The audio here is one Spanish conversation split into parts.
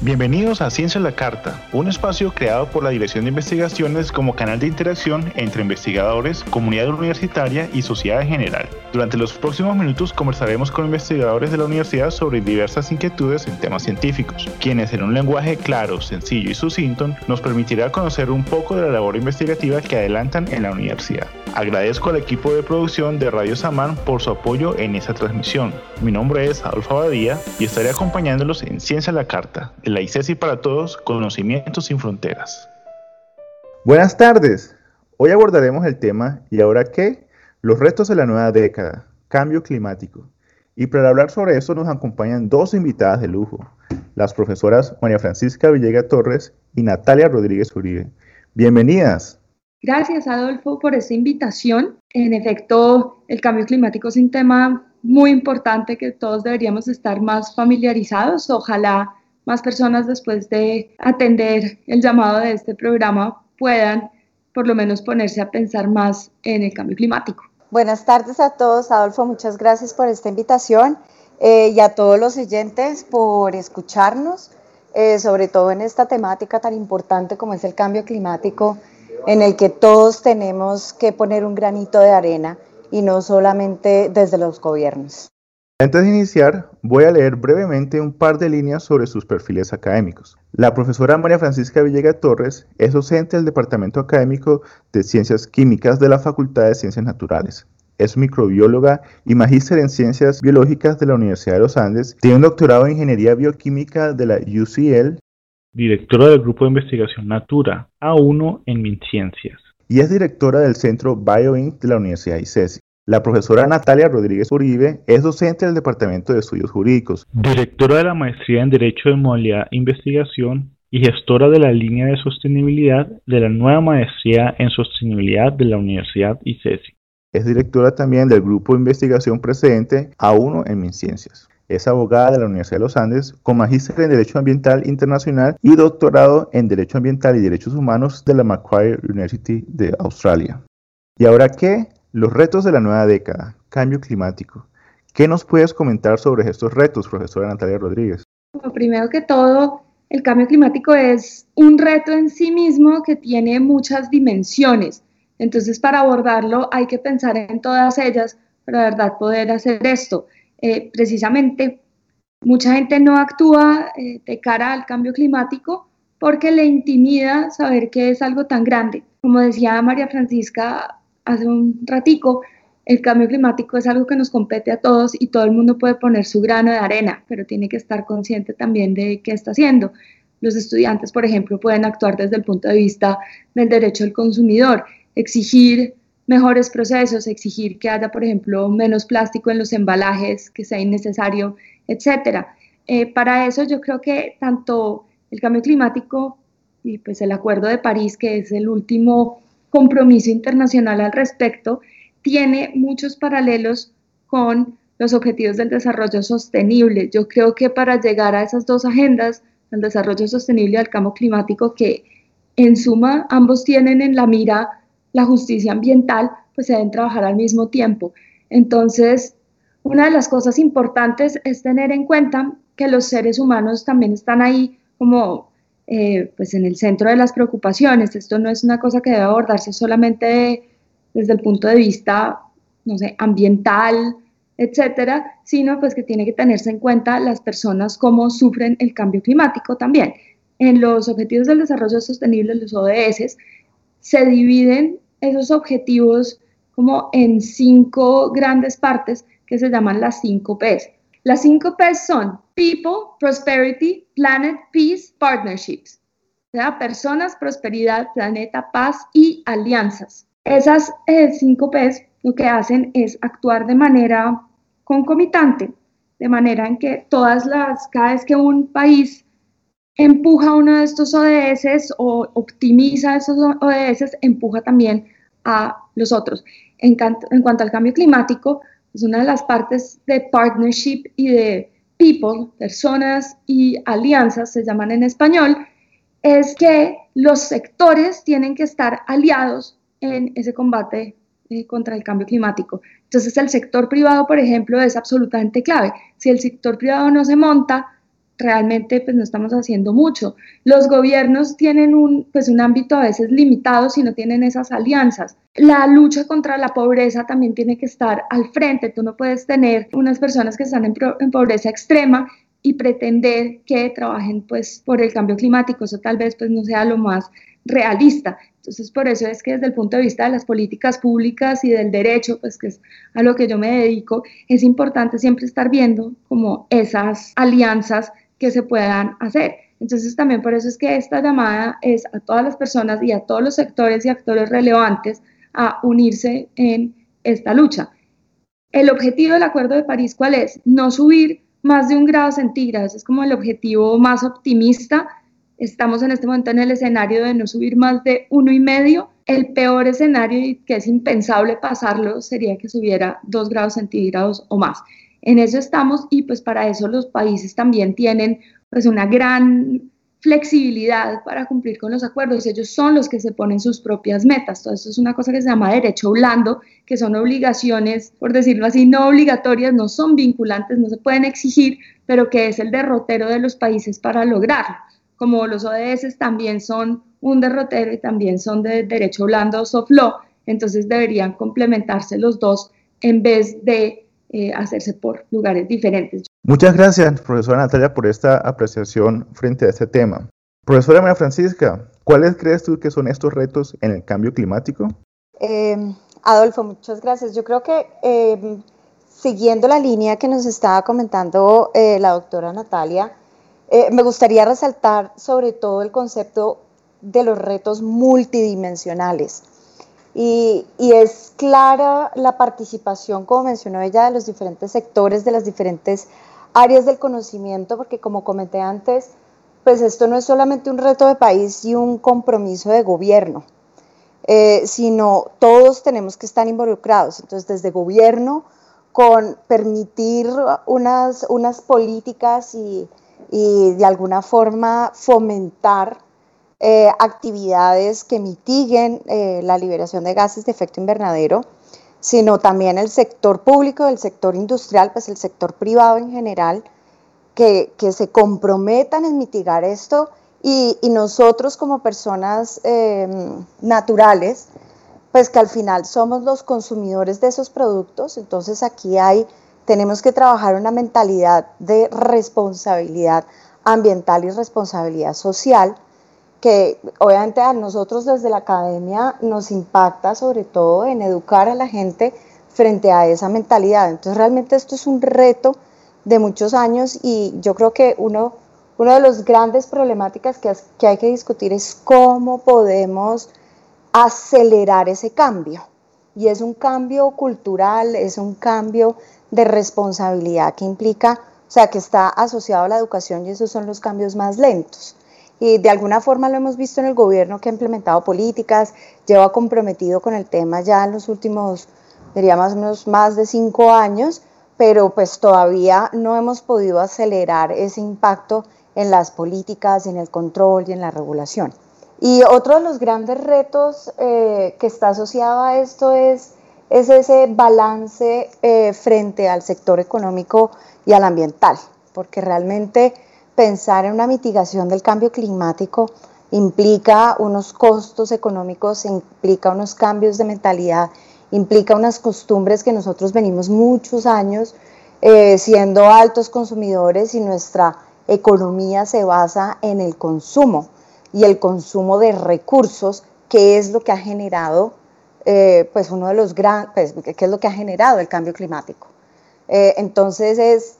Bienvenidos a Ciencia a la Carta, un espacio creado por la Dirección de Investigaciones como canal de interacción entre investigadores, comunidad universitaria y sociedad en general. Durante los próximos minutos conversaremos con investigadores de la universidad sobre diversas inquietudes en temas científicos, quienes en un lenguaje claro, sencillo y sucinto nos permitirá conocer un poco de la labor investigativa que adelantan en la universidad. Agradezco al equipo de producción de Radio Samán por su apoyo en esta transmisión. Mi nombre es Adolfo Abadía y estaré acompañándolos en Ciencia a la Carta la ICESI para Todos, Conocimientos sin Fronteras. Buenas tardes. Hoy abordaremos el tema ¿Y ahora qué? Los retos de la nueva década, cambio climático. Y para hablar sobre eso nos acompañan dos invitadas de lujo, las profesoras María Francisca Villega Torres y Natalia Rodríguez Uribe. Bienvenidas. Gracias, Adolfo, por esta invitación. En efecto, el cambio climático es un tema muy importante que todos deberíamos estar más familiarizados. Ojalá más personas después de atender el llamado de este programa puedan por lo menos ponerse a pensar más en el cambio climático. Buenas tardes a todos, Adolfo, muchas gracias por esta invitación eh, y a todos los oyentes por escucharnos, eh, sobre todo en esta temática tan importante como es el cambio climático, en el que todos tenemos que poner un granito de arena y no solamente desde los gobiernos. Antes de iniciar, voy a leer brevemente un par de líneas sobre sus perfiles académicos. La profesora María Francisca Villega Torres es docente del Departamento Académico de Ciencias Químicas de la Facultad de Ciencias Naturales. Es microbióloga y magíster en Ciencias Biológicas de la Universidad de los Andes. Tiene un doctorado en Ingeniería Bioquímica de la UCL. Directora del Grupo de Investigación Natura, A1 en MinCiencias. Y es directora del Centro BioInc de la Universidad ICESI. La profesora Natalia Rodríguez Uribe es docente del Departamento de Estudios Jurídicos. Directora de la Maestría en Derecho de Modalidad Investigación y gestora de la línea de sostenibilidad de la nueva Maestría en Sostenibilidad de la Universidad ICESI. Es directora también del Grupo de Investigación Precedente A1 en MinCiencias. Es abogada de la Universidad de los Andes con magíster en Derecho Ambiental Internacional y doctorado en Derecho Ambiental y Derechos Humanos de la Macquarie University de Australia. ¿Y ahora qué? Los retos de la nueva década, cambio climático. ¿Qué nos puedes comentar sobre estos retos, profesora Natalia Rodríguez? primero que todo, el cambio climático es un reto en sí mismo que tiene muchas dimensiones. Entonces, para abordarlo hay que pensar en todas ellas para poder hacer esto. Eh, precisamente, mucha gente no actúa eh, de cara al cambio climático porque le intimida saber que es algo tan grande. Como decía María Francisca, hace un ratico, el cambio climático es algo que nos compete a todos y todo el mundo puede poner su grano de arena, pero tiene que estar consciente también de qué está haciendo. Los estudiantes, por ejemplo, pueden actuar desde el punto de vista del derecho del consumidor, exigir mejores procesos, exigir que haya, por ejemplo, menos plástico en los embalajes, que sea innecesario, etc. Eh, para eso yo creo que tanto el cambio climático y pues el Acuerdo de París, que es el último compromiso internacional al respecto, tiene muchos paralelos con los objetivos del desarrollo sostenible. Yo creo que para llegar a esas dos agendas, el desarrollo sostenible y el cambio climático, que en suma ambos tienen en la mira la justicia ambiental, pues se deben trabajar al mismo tiempo. Entonces, una de las cosas importantes es tener en cuenta que los seres humanos también están ahí como eh, pues en el centro de las preocupaciones. Esto no es una cosa que debe abordarse solamente desde el punto de vista, no sé, ambiental, etcétera, sino pues que tiene que tenerse en cuenta las personas cómo sufren el cambio climático también. En los Objetivos del Desarrollo Sostenible, los ODS, se dividen esos objetivos como en cinco grandes partes que se llaman las cinco P's. Las cinco P's son People, Prosperity, Planet, Peace, Partnerships. O sea, personas, prosperidad, planeta, paz y alianzas. Esas eh, cinco P's lo que hacen es actuar de manera concomitante, de manera en que todas las, cada vez que un país empuja uno de estos ODS o optimiza esos ODS, empuja también a los otros. En, en cuanto al cambio climático, es una de las partes de partnership y de people, personas y alianzas, se llaman en español, es que los sectores tienen que estar aliados en ese combate eh, contra el cambio climático. Entonces el sector privado, por ejemplo, es absolutamente clave. Si el sector privado no se monta, realmente pues no estamos haciendo mucho. Los gobiernos tienen un, pues un ámbito a veces limitado si no tienen esas alianzas. La lucha contra la pobreza también tiene que estar al frente. Tú no puedes tener unas personas que están en, pobreza extrema y pretender que trabajen pues por el cambio climático. Eso tal vez pues no sea lo más realista. Entonces, por eso es que desde el punto de vista de las políticas públicas y del derecho, pues que es a lo que yo me dedico, es importante siempre estar viendo como esas alianzas que se puedan hacer. Entonces, también por eso es que esta llamada es a todas las personas y a todos los sectores y actores relevantes a unirse en esta lucha. El objetivo del Acuerdo de París, ¿cuál es? No subir más de un grado centígrado, ese es como el objetivo más optimista Estamos en este momento en el escenario de no subir más de uno y medio. El peor escenario y que es impensable pasarlo sería que subiera dos grados centígrados o más. En eso estamos y pues para eso los países también tienen pues una gran flexibilidad para cumplir con los acuerdos. Ellos son los que se ponen sus propias metas. Todo eso es una cosa que se llama derecho blando, que son obligaciones, por decirlo así, no obligatorias, no son vinculantes, no se pueden exigir, pero que es el derrotero de los países para lograrlo como los ODS también son un derrotero y también son de derecho blando soft law, entonces deberían complementarse los dos en vez de eh, hacerse por lugares diferentes. Muchas gracias, profesora Natalia, por esta apreciación frente a este tema. Profesora María Francisca, ¿cuáles crees tú que son estos retos en el cambio climático? Em, Adolfo, muchas gracias. Yo creo que em, siguiendo la línea que nos estaba comentando eh, la doctora Natalia, eh, me gustaría resaltar sobre todo el concepto de los retos multidimensionales. Y, es clara la participación, como mencionó ella, de los diferentes sectores, de las diferentes áreas del conocimiento, porque como comenté antes, pues esto no es solamente un reto de país y un compromiso de gobierno, eh, sino todos tenemos que estar involucrados. Entonces, desde gobierno, con permitir unas, unas políticas y, y de alguna forma fomentar eh, actividades que mitiguen eh, la liberación de gases de efecto invernadero, sino también el sector público, el sector industrial, pues el sector privado en general, que, se comprometan en mitigar esto. Y, nosotros como personas em, naturales, pues que al final somos los consumidores de esos productos, entonces aquí hay tenemos que trabajar una mentalidad de responsabilidad ambiental y responsabilidad social, que obviamente a nosotros desde la academia nos impacta sobre todo en educar a la gente frente a esa mentalidad. Entonces realmente esto es un reto de muchos años y yo creo que uno, uno de las grandes problemáticas que, que hay que discutir es cómo podemos acelerar ese cambio. Y es un cambio cultural, es un cambio de responsabilidad que implica, o sea, que está asociado a la educación y esos son los cambios más lentos. Y de alguna forma lo hemos visto en el gobierno que ha implementado políticas, lleva comprometido con el tema ya en los últimos, diría más o menos más de cinco años, pero pues todavía no hemos podido acelerar ese impacto en las políticas, en el control y en la regulación. Y otro de los grandes retos eh, que está asociado a esto es es ese balance eh, frente al sector económico y al ambiental, porque realmente pensar en una mitigación del cambio climático implica unos costos económicos, implica unos cambios de mentalidad, implica unas costumbres que nosotros venimos muchos años eh, siendo altos consumidores y nuestra economía se basa en el consumo y el consumo de recursos, que es lo que ha generado eh, pues uno de los grandes, pues, ¿qué es lo que ha generado el cambio climático? Eh, entonces, es,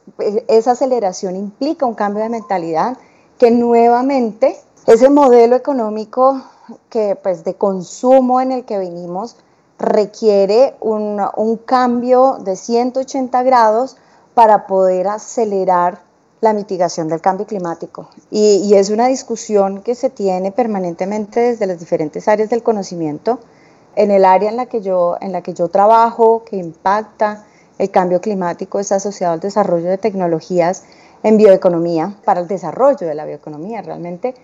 esa aceleración implica un cambio de mentalidad que nuevamente ese modelo económico que, pues, de consumo en el que venimos requiere un, un cambio de 180 grados para poder acelerar la mitigación del cambio climático. Y, y, es una discusión que se tiene permanentemente desde las diferentes áreas del conocimiento en el área en la que yo, en la que yo trabajo, que impacta el cambio climático, está asociado al desarrollo de tecnologías en bioeconomía, para el desarrollo de la bioeconomía realmente.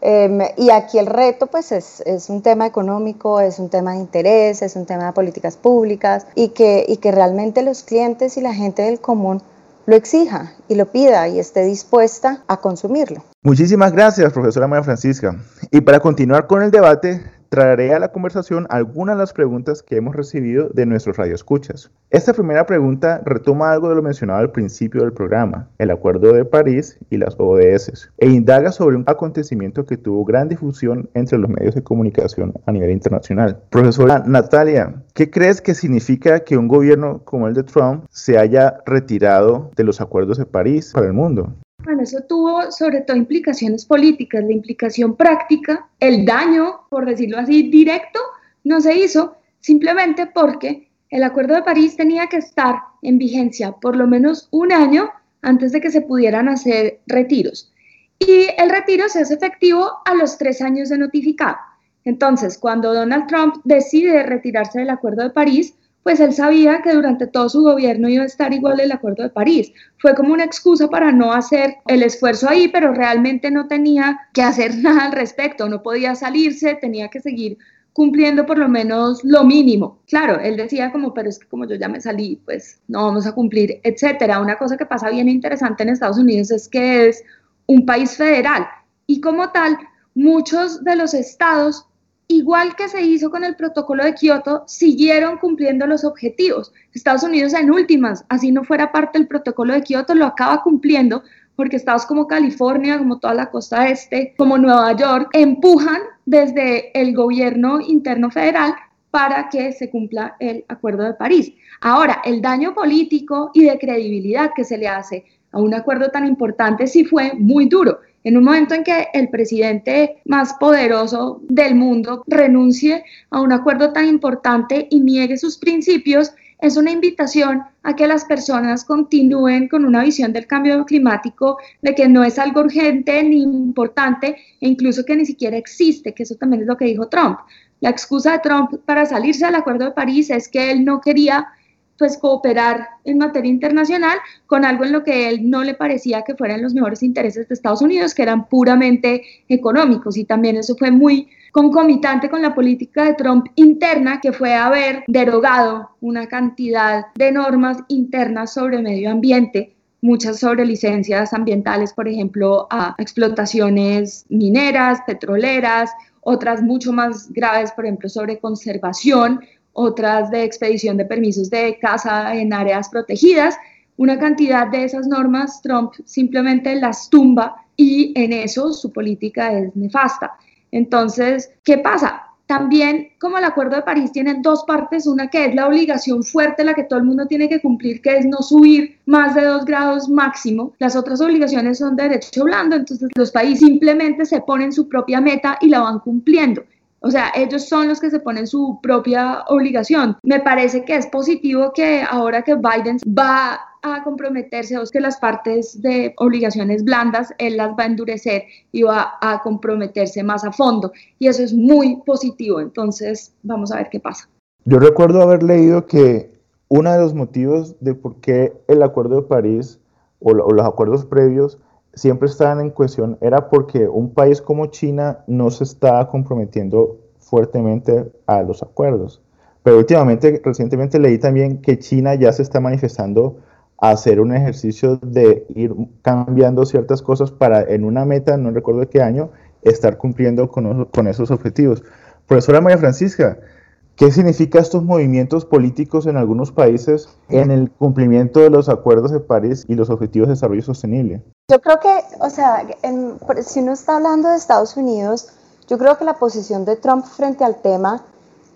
Em, y aquí el reto pues es, es, un tema económico, es un tema de interés, es un tema de políticas públicas y que, y que realmente los clientes y la gente del común lo exija y lo pida y esté dispuesta a consumirlo. Muchísimas gracias, profesora María Francisca. Y para continuar con el debate, traeré a la conversación algunas de las preguntas que hemos recibido de nuestros radioescuchas. Esta primera pregunta retoma algo de lo mencionado al principio del programa, el Acuerdo de París y las ODS, e indaga sobre un acontecimiento que tuvo gran difusión entre los medios de comunicación a nivel internacional. Profesora Natalia, ¿qué crees que significa que un gobierno como el de Trump se haya retirado de los acuerdos de París para el mundo? Bueno, eso tuvo sobre todo implicaciones políticas, la implicación práctica, el daño, por decirlo así, directo, no se hizo simplemente porque el Acuerdo de París tenía que estar en vigencia por lo menos un año antes de que se pudieran hacer retiros. Y el retiro se hace efectivo a los tres años de notificado. Entonces, cuando Donald Trump decide retirarse del Acuerdo de París, pues él sabía que durante todo su gobierno iba a estar igual el Acuerdo de París. Fue como una excusa para no hacer el esfuerzo ahí, pero realmente no tenía que hacer nada al respecto, no podía salirse, tenía que seguir cumpliendo por lo menos lo mínimo. Claro, él decía como, pero es que como yo ya me salí, pues no vamos a cumplir, etcétera. Una cosa que pasa bien interesante en Estados Unidos es que es un país federal y como tal, muchos de los estados igual que se hizo con el protocolo de Kioto, siguieron cumpliendo los objetivos. Estados Unidos en últimas, así no fuera parte del protocolo de Kioto, lo acaba cumpliendo porque estados como California, como toda la costa este, como Nueva York, empujan desde el gobierno interno federal para que se cumpla el Acuerdo de París. Ahora, el daño político y de credibilidad que se le hace a un acuerdo tan importante sí fue muy duro. En un momento en que el presidente más poderoso del mundo renuncie a un acuerdo tan importante y niegue sus principios, es una invitación a que las personas continúen con una visión del cambio climático, de que no es algo urgente ni importante e incluso que ni siquiera existe, que eso también es lo que dijo Trump. La excusa de Trump para salirse del Acuerdo de París es que él no quería pues cooperar en materia internacional con algo en lo que él no le parecía que fueran los mejores intereses de Estados Unidos, que eran puramente económicos. Y también eso fue muy concomitante con la política de Trump interna, que fue haber derogado una cantidad de normas internas sobre medio ambiente, muchas sobre licencias ambientales, por ejemplo, a explotaciones mineras, petroleras, otras mucho más graves, por ejemplo, sobre conservación otras de expedición de permisos de caza en áreas protegidas. Una cantidad de esas normas Trump simplemente las tumba y en eso su política es nefasta. Entonces, ¿qué pasa? También, como el Acuerdo de París tiene dos partes, una que es la obligación fuerte, la que todo el mundo tiene que cumplir, que es no subir más de dos grados máximo. Las otras obligaciones son de derecho blando, entonces los países simplemente se ponen su propia meta y la van cumpliendo. O sea, ellos son los que se ponen su propia obligación. Me parece que es positivo que ahora que Biden va a comprometerse o que las partes de obligaciones blandas, él las va a endurecer y va a comprometerse más a fondo. Y eso es muy positivo. Entonces, vamos a ver qué pasa. Yo recuerdo haber leído que uno de los motivos de por qué el Acuerdo de París o, los acuerdos previos siempre estaban en cuestión era porque un país como China no se estaba comprometiendo fuertemente a los acuerdos. Pero últimamente, recientemente leí también que China ya se está manifestando a hacer un ejercicio de ir cambiando ciertas cosas para en una meta, no recuerdo qué año, estar cumpliendo con, con esos objetivos. Profesora María Francisca, ¿Qué significa estos movimientos políticos en algunos países en el cumplimiento de los acuerdos de París y los objetivos de desarrollo sostenible? Yo creo que, o sea, si uno está hablando de Estados Unidos, yo creo que la posición de Trump frente al tema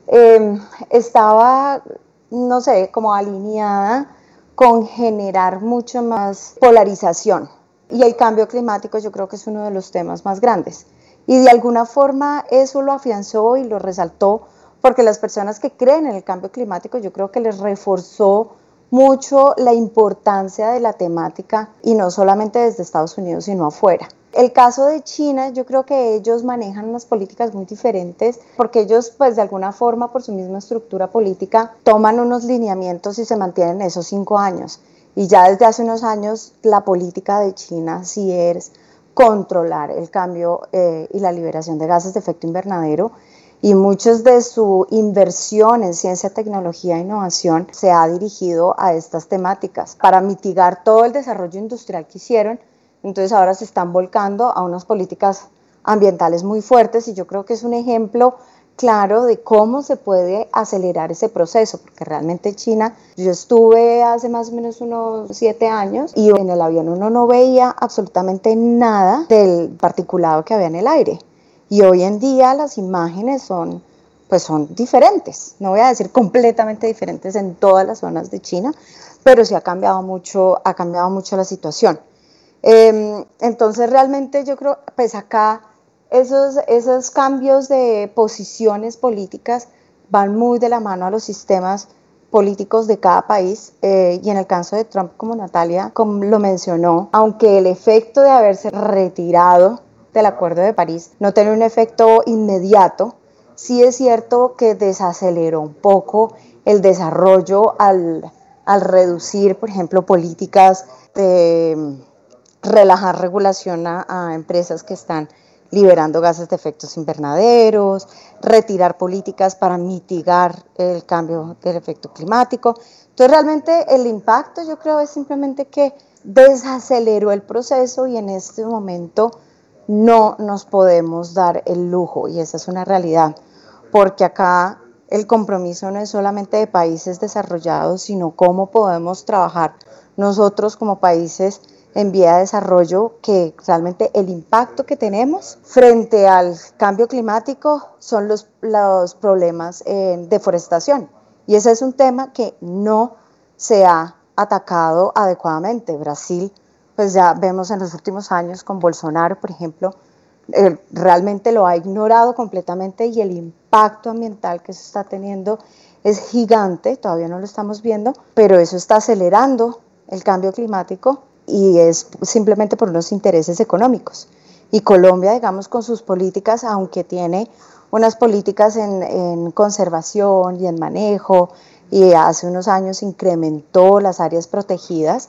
em, estaba, no sé, como alineada con generar mucho más polarización. Y el cambio climático yo creo que es uno de los temas más grandes. Y de alguna forma eso lo afianzó y lo resaltó porque las personas que creen en el cambio climático yo creo que les reforzó mucho la importancia de la temática y no solamente desde Estados Unidos, sino afuera. El caso de China, yo creo que ellos manejan unas políticas muy diferentes porque ellos, pues de alguna forma, por su misma estructura política, toman unos lineamientos y se mantienen esos cinco años. Y ya desde hace unos años la política de China sí es controlar el cambio eh, y la liberación de gases de efecto invernadero y muchos de su inversión en ciencia, tecnología e innovación se ha dirigido a estas temáticas para mitigar todo el desarrollo industrial que hicieron. Entonces ahora se están volcando a unas políticas ambientales muy fuertes y yo creo que es un ejemplo claro de cómo se puede acelerar ese proceso, porque realmente China, yo estuve hace más o menos unos siete años y en el avión uno no veía absolutamente nada del particulado que había en el aire. Y hoy en día las imágenes son, pues son diferentes, no voy a decir completamente diferentes en todas las zonas de China, pero sí ha cambiado mucho, ha cambiado mucho la situación. Em, entonces realmente yo creo, pues acá esos, esos cambios de posiciones políticas van muy de la mano a los sistemas políticos de cada país eh, y en el caso de Trump, como Natalia como lo mencionó, aunque el efecto de haberse retirado del Acuerdo de París no tiene un efecto inmediato, sí es cierto que desaceleró un poco el desarrollo al, al reducir, por ejemplo, políticas de relajar regulación a, a empresas que están liberando gases de efectos invernaderos, retirar políticas para mitigar el cambio del efecto climático. Entonces realmente el impacto yo creo es simplemente que desaceleró el proceso y en este momento no nos podemos dar el lujo y esa es una realidad, porque acá el compromiso no es solamente de países desarrollados, sino cómo podemos trabajar nosotros como países en vía de desarrollo que realmente el impacto que tenemos frente al cambio climático son los, los problemas en deforestación. Y ese es un tema que no se ha atacado adecuadamente. Brasil, pues ya vemos en los últimos años con Bolsonaro, por ejemplo, realmente lo ha ignorado completamente y el impacto ambiental que se está teniendo es gigante, todavía no lo estamos viendo, pero eso está acelerando el cambio climático y es simplemente por unos intereses económicos. Y Colombia, digamos, con sus políticas, aunque tiene unas políticas en, conservación y en manejo, y hace unos años incrementó las áreas protegidas,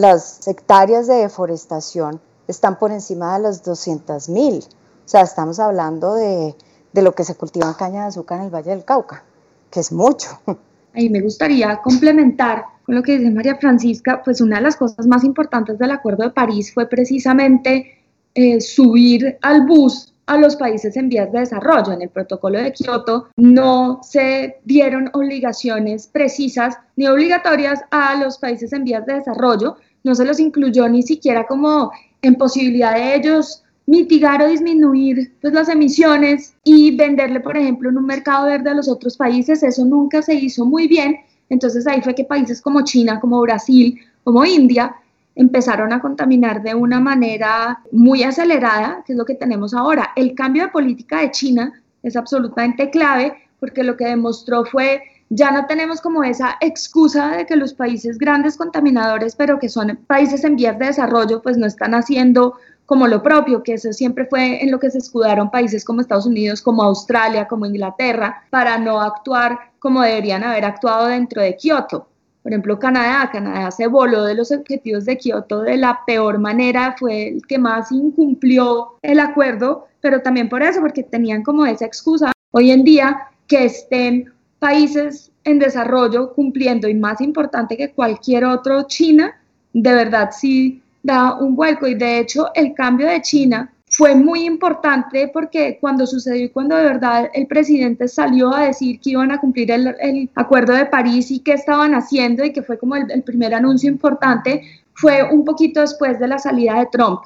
las hectáreas de deforestación están por encima de las 200 mil. O sea, estamos hablando de, de lo que se cultiva en caña de azúcar en el Valle del Cauca, que es mucho. Ahí me gustaría complementar lo que dice María Francisca, pues una de las cosas más importantes del Acuerdo de París fue precisamente eh, subir al bus a los países en vías de desarrollo. En el protocolo de Kioto no se dieron obligaciones precisas ni obligatorias a los países en vías de desarrollo, no se los incluyó ni siquiera como en posibilidad de ellos mitigar o disminuir pues, las emisiones y venderle, por ejemplo, en un mercado verde a los otros países. Eso nunca se hizo muy bien entonces ahí fue que países como China, como Brasil, como India, empezaron a contaminar de una manera muy acelerada, que es lo que tenemos ahora. El cambio de política de China es absolutamente clave porque lo que demostró fue ya no tenemos como esa excusa de que los países grandes contaminadores, pero que son países en vías de desarrollo, pues no están haciendo como lo propio, que eso siempre fue en lo que se escudaron países como Estados Unidos, como Australia, como Inglaterra, para no actuar como deberían haber actuado dentro de Kioto. Por ejemplo, Canadá, Canadá se voló de los objetivos de Kioto de la peor manera, fue el que más incumplió el acuerdo, pero también por eso, porque tenían como esa excusa hoy en día que estén países en desarrollo cumpliendo y más importante que cualquier otro, China, de verdad sí da un vuelco y de hecho el cambio de China fue muy importante porque cuando sucedió y cuando de verdad el presidente salió a decir que iban a cumplir el, acuerdo de París y qué estaban haciendo y que fue como el, primer anuncio importante, fue un poquito después de la salida de Trump.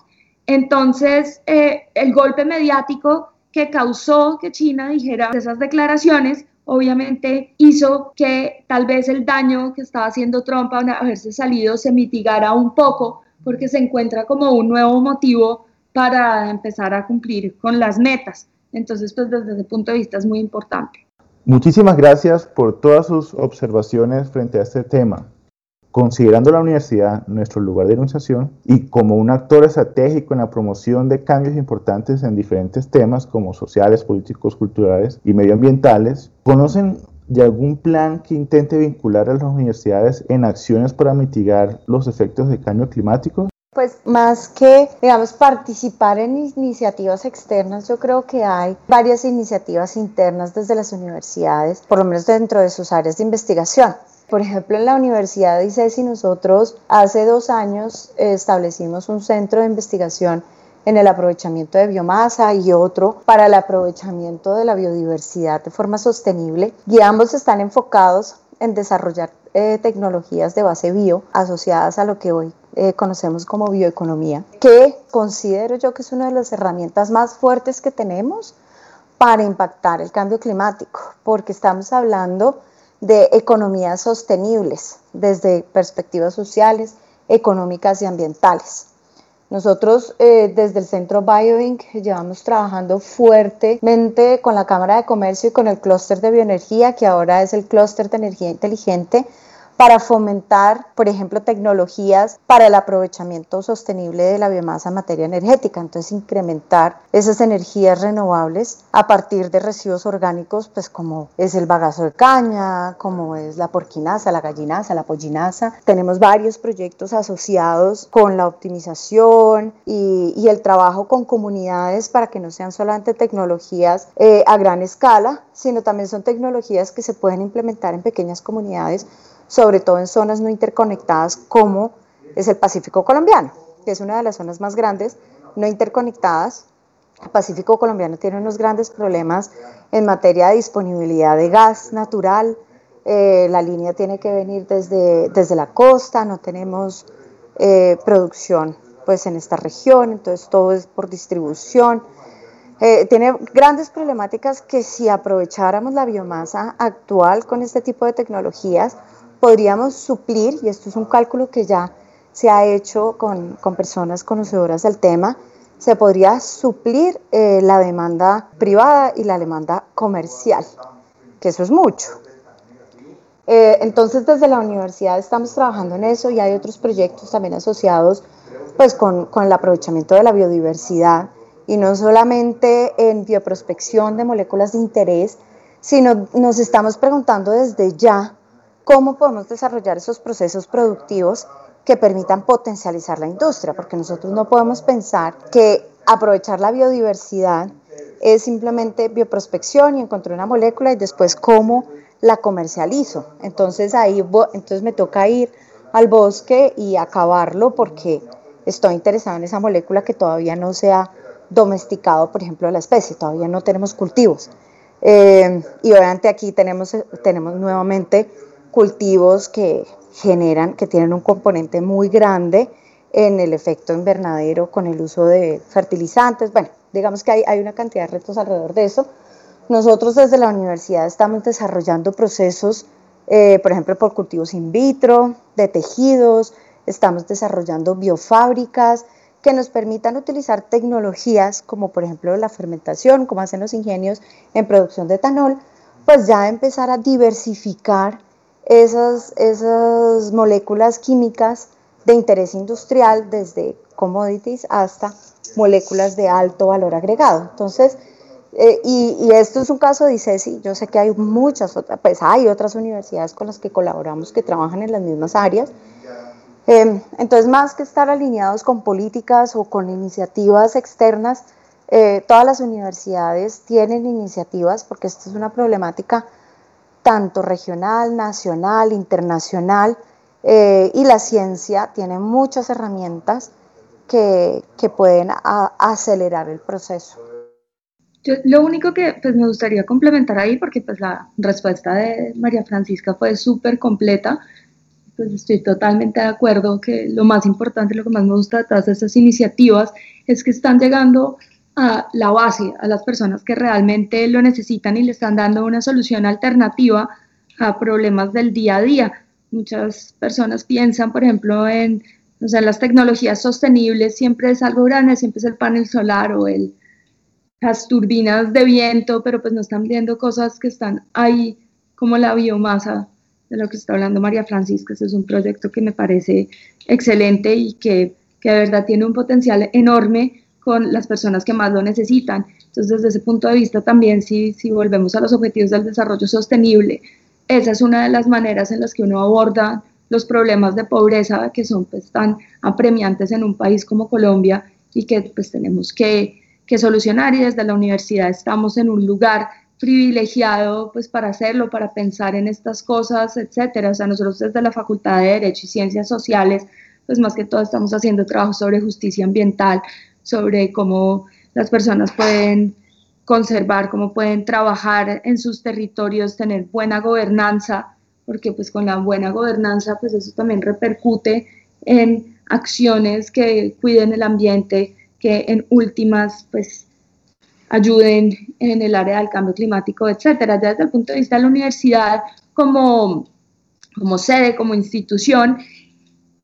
Entonces, eh, el golpe mediático que causó que China dijera esas declaraciones, obviamente hizo que tal vez el daño que estaba haciendo Trump a haberse salido se mitigara un poco porque se encuentra como un nuevo motivo para empezar a cumplir con las metas. Entonces, pues desde ese punto de vista es muy importante. Muchísimas gracias por todas sus observaciones frente a este tema. Considerando la universidad nuestro lugar de enunciación y como un actor estratégico en la promoción de cambios importantes en diferentes temas como sociales, políticos, culturales y medioambientales, ¿conocen de algún plan que intente vincular a las universidades en acciones para mitigar los efectos del cambio climático? Pues más que, digamos, participar en iniciativas externas, yo creo que hay varias iniciativas internas desde las universidades, por lo menos dentro de sus áreas de investigación. Por ejemplo, en la Universidad de ICESI nosotros hace dos años establecimos un centro de investigación en el aprovechamiento de biomasa y otro para el aprovechamiento de la biodiversidad de forma sostenible y ambos están enfocados en desarrollar eh, tecnologías de base bio asociadas a lo que hoy eh, conocemos como bioeconomía, que considero yo que es una de las herramientas más fuertes que tenemos para impactar el cambio climático, porque estamos hablando de economías sostenibles desde perspectivas sociales, económicas y ambientales. Nosotros eh, desde el Centro BioInc llevamos trabajando fuertemente con la Cámara de Comercio y con el clúster de bioenergía, que ahora es el clúster de energía inteligente, para fomentar, por ejemplo, tecnologías para el aprovechamiento sostenible de la biomasa en materia energética. Entonces, incrementar esas energías renovables a partir de residuos orgánicos, pues como es el bagazo de caña, como es la porquinaza, la gallinaza, la pollinaza. Tenemos varios proyectos asociados con la optimización y, y el trabajo con comunidades para que no sean solamente tecnologías eh, a gran escala, sino también son tecnologías que se pueden implementar en pequeñas comunidades sobre todo en zonas no interconectadas como es el Pacífico colombiano, que es una de las zonas más grandes no interconectadas. El Pacífico colombiano tiene unos grandes problemas en materia de disponibilidad de gas natural. Eh, la línea tiene que venir desde, desde la costa, no tenemos eh, producción pues en esta región, entonces todo es por distribución. Eh, tiene grandes problemáticas que si aprovecháramos la biomasa actual con este tipo de tecnologías, podríamos suplir, y esto es un cálculo que ya se ha hecho con, con personas conocedoras del tema, se podría suplir eh, la demanda privada y la demanda comercial, que eso es mucho. Eh, entonces, desde la universidad estamos trabajando en eso y hay otros proyectos también asociados pues, con, con el aprovechamiento de la biodiversidad y no solamente en bioprospección de moléculas de interés, sino nos estamos preguntando desde ya cómo podemos desarrollar esos procesos productivos que permitan potencializar la industria, porque nosotros no podemos pensar que aprovechar la biodiversidad es simplemente bioprospección y encontrar una molécula y después cómo la comercializo. Entonces ahí entonces me toca ir al bosque y acabarlo porque estoy interesado en esa molécula que todavía no se ha domesticado, por ejemplo, la especie, todavía no tenemos cultivos. Eh, y obviamente aquí tenemos, tenemos nuevamente cultivos que generan, que tienen un componente muy grande en el efecto invernadero con el uso de fertilizantes. Bueno, digamos que hay, hay una cantidad de retos alrededor de eso. Nosotros desde la universidad estamos desarrollando procesos, eh, por ejemplo, por cultivos in vitro, de tejidos, estamos desarrollando biofábricas que nos permitan utilizar tecnologías como por ejemplo la fermentación, como hacen los ingenios en producción de etanol, pues ya empezar a diversificar esas, esas moléculas químicas de interés industrial, desde commodities hasta moléculas de alto valor agregado. Entonces, eh, y, esto es un caso de ICESI, yo sé que hay muchas otras, pues hay otras universidades con las que colaboramos que trabajan en las mismas áreas. Em, entonces, más que estar alineados con políticas o con iniciativas externas, eh, todas las universidades tienen iniciativas, porque esta es una problemática tanto regional, nacional, internacional, eh, y la ciencia tiene muchas herramientas que, pueden acelerar el proceso. lo único que pues, me gustaría complementar ahí, porque pues, la respuesta de María Francisca fue súper completa, pues estoy totalmente de acuerdo que lo más importante, lo que más me gusta de todas estas iniciativas es que están llegando a la base, a las personas que realmente lo necesitan y le están dando una solución alternativa a problemas del día a día. Muchas personas piensan, por ejemplo, en o sea, las tecnologías sostenibles, siempre es algo grande, siempre es el panel solar o el, las turbinas de viento, pero pues no están viendo cosas que están ahí, como la biomasa de lo que está hablando María Francisca. Ese es un proyecto que me parece excelente y que, que de verdad tiene un potencial enorme con las personas que más lo necesitan. Entonces, desde ese punto de vista también, si, si volvemos a los objetivos del desarrollo sostenible, esa es una de las maneras en las que uno aborda los problemas de pobreza que son pues tan apremiantes en un país como Colombia y que pues tenemos que, que solucionar y desde la universidad estamos en un lugar privilegiado pues para hacerlo, para pensar en estas cosas, etcétera. O sea, nosotros desde la Facultad de Derecho y Ciencias Sociales, pues más que todo estamos haciendo trabajo sobre justicia ambiental, sobre cómo las personas pueden conservar, cómo pueden trabajar en sus territorios, tener buena gobernanza, porque pues con la buena gobernanza pues eso también repercute en acciones que cuiden el ambiente, que en últimas pues ayuden en el área del cambio climático, etcétera. Desde el punto de vista de la universidad como, como sede, como institución,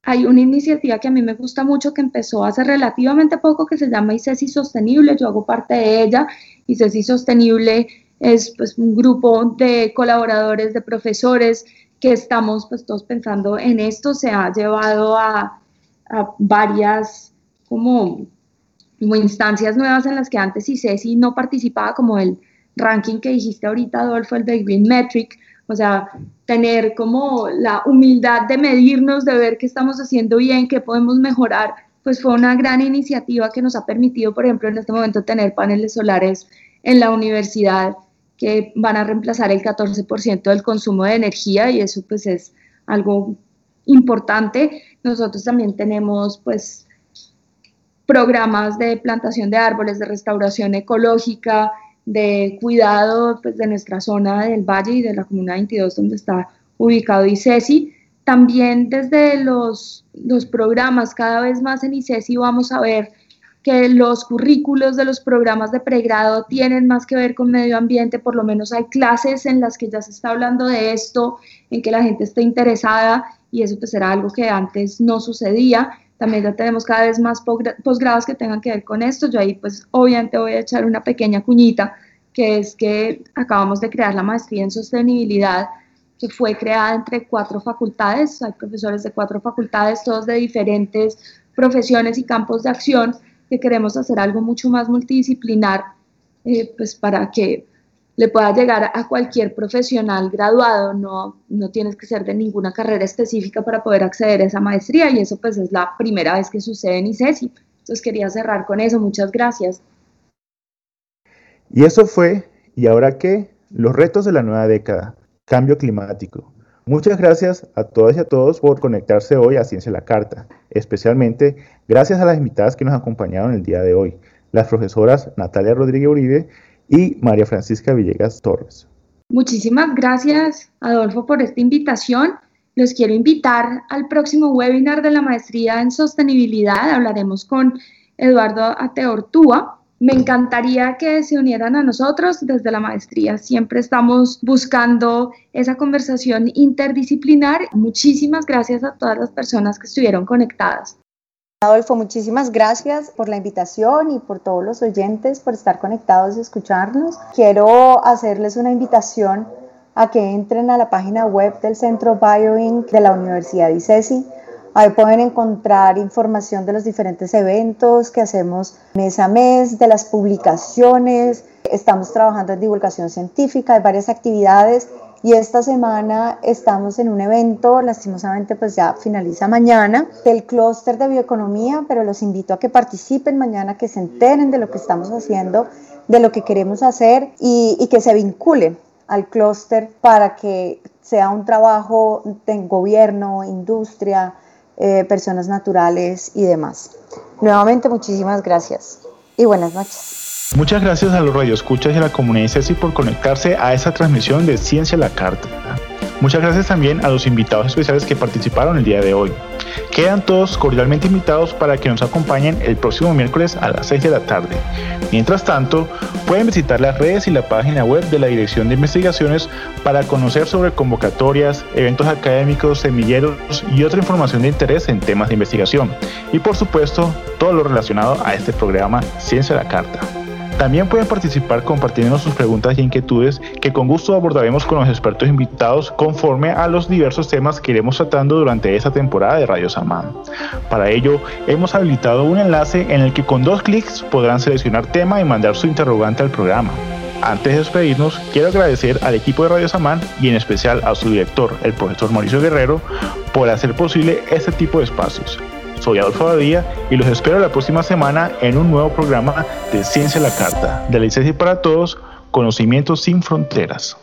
hay una iniciativa que a mí me gusta mucho que empezó hace relativamente poco que se llama ICESI Sostenible, yo hago parte de ella. ICESI Sostenible es pues, un grupo de colaboradores, de profesores que estamos pues todos pensando en esto, se ha llevado a, varias como como instancias nuevas en las que antes ICESI no participaba, como el ranking que dijiste ahorita, Adolfo, el de Green Metric, o sea, tener como la humildad de medirnos, de ver qué estamos haciendo bien, qué podemos mejorar, pues fue una gran iniciativa que nos ha permitido, por ejemplo, en este momento tener paneles solares en la universidad que van a reemplazar el 14% del consumo de energía y eso pues es algo importante. Nosotros también tenemos pues programas de plantación de árboles, de restauración ecológica, de cuidado pues, de nuestra zona del valle y de la Comuna 22 donde está ubicado ICESI. También desde los, los programas, cada vez más en ICESI vamos a ver que los currículos de los programas de pregrado tienen más que ver con medio ambiente, por lo menos hay clases en las que ya se está hablando de esto, en que la gente esté interesada y eso pues era algo que antes no sucedía. También ya tenemos cada vez más posgrados que tengan que ver con esto. Yo ahí pues obviamente voy a echar una pequeña cuñita, que es que acabamos de crear la maestría en sostenibilidad, que fue creada entre cuatro facultades. Hay profesores de cuatro facultades, todos de diferentes profesiones y campos de acción, que queremos hacer algo mucho más multidisciplinar, eh, pues para que le pueda llegar a cualquier profesional graduado, no, no tienes que ser de ninguna carrera específica para poder acceder a esa maestría y eso pues es la primera vez que sucede en ICESI. Entonces quería cerrar con eso, muchas gracias. Y eso fue, ¿y ahora qué? Los retos de la nueva década, cambio climático. Muchas gracias a todas y a todos por conectarse hoy a Ciencia la Carta, especialmente gracias a las invitadas que nos acompañaron el día de hoy, las profesoras Natalia Rodríguez Uribe y María Francisca Villegas Torres. Muchísimas gracias, Adolfo, por esta invitación. Los quiero invitar al próximo webinar de la maestría en sostenibilidad. Hablaremos con Eduardo Ateortúa. Me encantaría que se unieran a nosotros desde la maestría. Siempre estamos buscando esa conversación interdisciplinar. Muchísimas gracias a todas las personas que estuvieron conectadas. Adolfo, muchísimas gracias por la invitación y por todos los oyentes por estar conectados y escucharnos. Quiero hacerles una invitación a que entren a la página web del Centro BioInc de la Universidad de ICESI. Ahí pueden encontrar información de los diferentes eventos que hacemos mes a mes, de las publicaciones. Estamos trabajando en divulgación científica, hay varias actividades y esta semana estamos en un evento, lastimosamente pues ya finaliza mañana, del clúster de bioeconomía, pero los invito a que participen mañana, que se enteren de lo que estamos haciendo, de lo que queremos hacer y, que se vinculen al clúster para que sea un trabajo de gobierno, industria, eh, personas naturales y demás. Nuevamente muchísimas gracias y buenas noches. Muchas gracias a los radioescuchas y a la comunidad CECI por conectarse a esta transmisión de Ciencia a la Carta. Muchas gracias también a los invitados especiales que participaron el día de hoy. Quedan todos cordialmente invitados para que nos acompañen el próximo miércoles a las 6 de la tarde. Mientras tanto, pueden visitar las redes y la página web de la Dirección de Investigaciones para conocer sobre convocatorias, eventos académicos, semilleros y otra información de interés en temas de investigación. Y por supuesto, todo lo relacionado a este programa Ciencia a la Carta. También pueden participar compartiendo sus preguntas y inquietudes que con gusto abordaremos con los expertos invitados conforme a los diversos temas que iremos tratando durante esta temporada de Radio Samán. Para ello, hemos habilitado un enlace en el que con dos clics podrán seleccionar tema y mandar su interrogante al programa. Antes de despedirnos, quiero agradecer al equipo de Radio Samán y en especial a su director, el profesor Mauricio Guerrero, por hacer posible este tipo de espacios. Soy Adolfo Badía y los espero la próxima semana en un nuevo programa de Ciencia la Carta, de la licencia para todos, conocimientos sin fronteras.